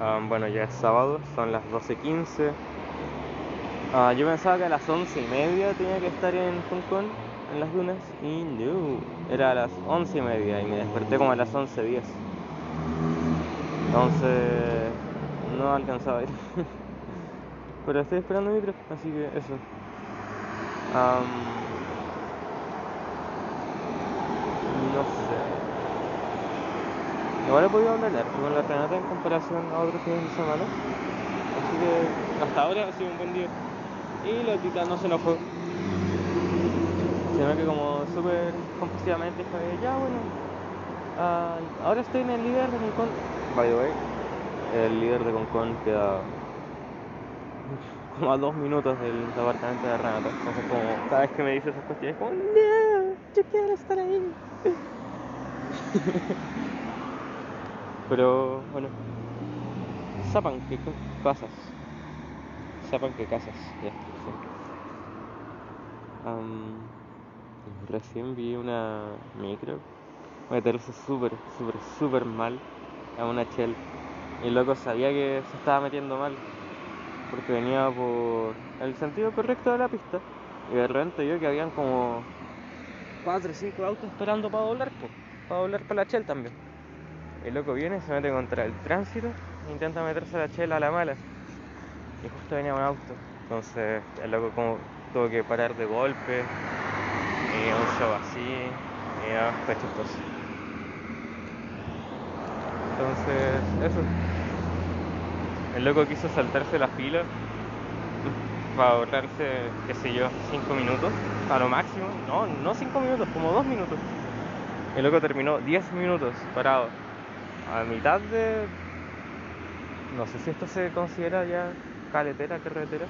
Um, bueno, ya es sábado, son las 12.15. Ah, yo pensaba que a las 11 y media tenía que estar en Hong Kong, en las dunas, y no, era a las 11 y media y me desperté como a las 11.10. Entonces, no alcanzaba a ir. Pero estoy esperando micro, así que eso. No sé. Igual he podido hablar con la Renata en comparación a otros fines de semana. Así que hasta ahora ha sido un buen día. Y la tita no se enojó. Sino que como súper compulsivamente fue, ya bueno, ah, ahora estoy en el líder de Concon. By the way, el líder de Concon queda como a dos minutos del apartamento de Renata. Entonces como cada vez que me dice esas cuestiones, como, no, yo quiero estar ahí. Pero bueno, sepan que casas. Sepan que casas. Recién vi una micro meterse súper, súper, súper mal a una Shell. Y el loco sabía que se estaba metiendo mal porque venía por el sentido correcto de la pista. Y de repente vio que habían como 4 o 5 autos esperando para doblar, po, para doblar para la Shell también. El loco viene, se mete contra el tránsito e intenta meterse la Shell a la mala. Y justo venía un auto. Entonces el loco como tuvo que parar de golpe. Y un show así. Y no, fue chistoso. Entonces, eso. El loco quiso saltarse la fila para ahorrarse, qué sé yo, 5 minutos a lo máximo. No, no 5 minutos, como 2 minutos. El loco terminó 10 minutos parado a mitad de. No sé si esto se considera ya caletera, carretera,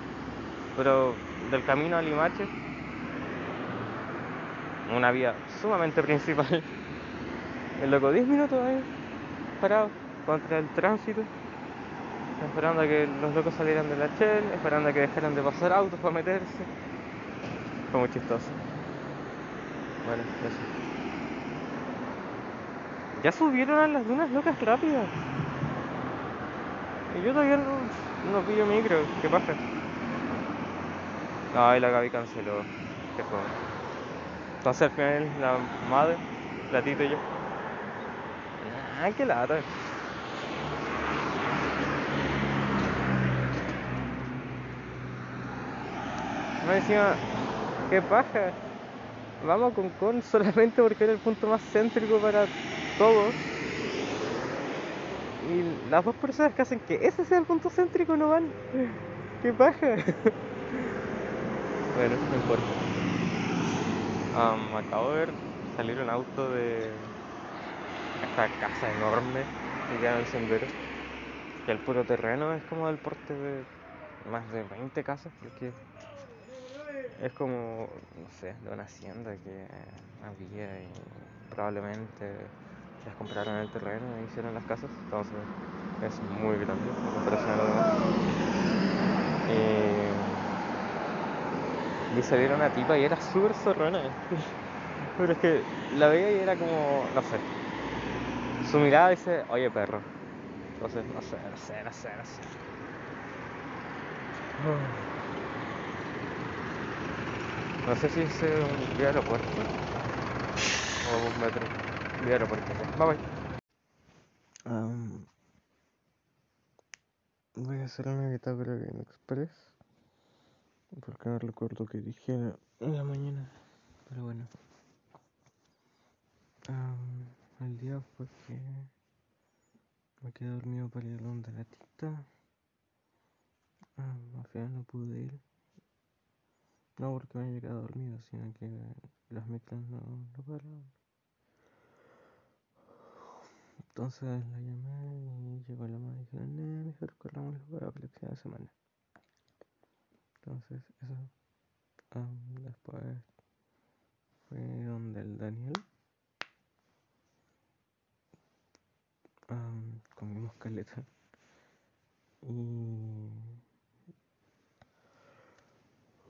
pero del camino a Limache, una vía sumamente principal. El loco 10 minutos ahí parado contra el tránsito esperando a que los locos salieran de la Shell, esperando a que dejaran de pasar autos para meterse. Fue muy chistoso. Bueno, eso. Ya subieron a las dunas locas rápidas. Y yo todavía no, no pillo micro, ¿qué pasa? Ay, la Gaby canceló. Qué fue. Entonces al final la madre, la tita y yo. Ah, qué lata. Más encima, qué paja. Vamos con Con solamente porque era el punto más céntrico para todos. Y las dos personas que hacen que ese sea el punto céntrico no van. Qué paja. bueno, no importa. Am, acabo de ver salir un auto de esta casa enorme que queda en el sendero. Que el puro terreno es como del porte de más de 20 casas, porque es como, no sé, de una hacienda que había y probablemente les compraron el terreno e hicieron las casas, entonces es muy grande en comparación a lo demás. Y vi salir una tipa y era súper zorrona. Pero es que la veía y era como, no sé. Su mirada dice, oye perro. Entonces, no sé, no sé, no sé, no sé. No sé si es eh, un aeropuerto o un metro. Voy a hacer una bitácora bien express. Porque no recuerdo que dije en la mañana. Pero bueno. Am, el día fue que me quedé dormido para ir a donde la tita. Am, al final no pude ir. No porque me haya quedado dormido, sino que las micros no, no paraban. Entonces la llamé y llegó la mamá y dijeron, no, mejor corramos para la próxima semana. Entonces, eso. Am, después fue donde el Daniel. Am, comimos caleta. Y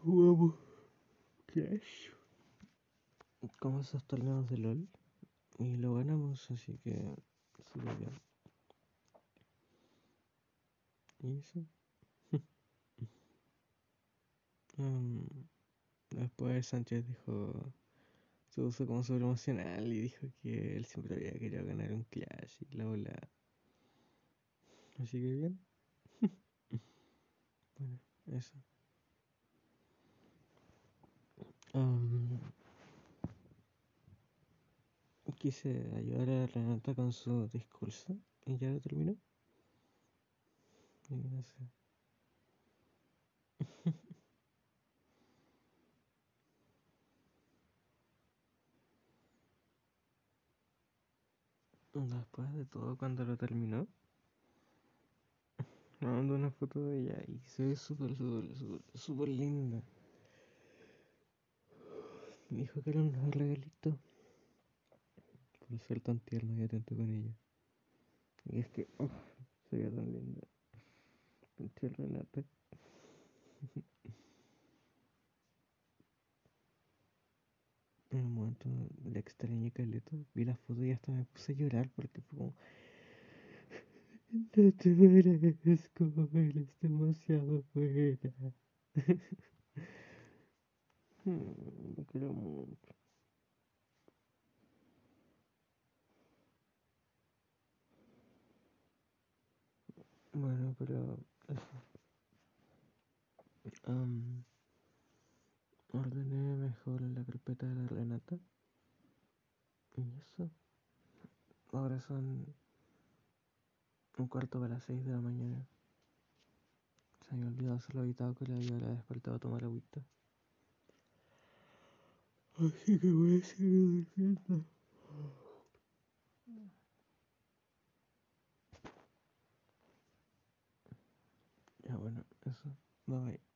jugamos Clash. Como esos torneos de LOL. Y lo ganamos, así que súper bien. ¿Y eso? um, después Sánchez dijo se puso como súper emocional y dijo que él siempre había querido ganar un Clash y la bola. Así que bien. bueno, eso. Um, quise ayudar a Renata con su discurso y ya lo terminó. Después de todo, cuando lo terminó, me mandó una foto de ella y se ve súper, súper, súper, súper linda. Me dijo que era un regalito por ser tan tierno y atento con ella. Y es que, oh, se veía tan linda. Pinche Renata. En un momento le extrañé caleta, vi la foto y hasta me puse a llorar porque fue como... No te merezco, eres demasiado buena. Me quiero mucho. Bueno, pero eso. Um, ordené mejor la carpeta de la Renata. Y eso. Ahora son un cuarto para las 6 de la mañana. Se me olvidado hacer la bitácora y ahora he despertado a tomar agüita. Así que voy a seguir durmiendo. Ya bueno, eso. Bye bye.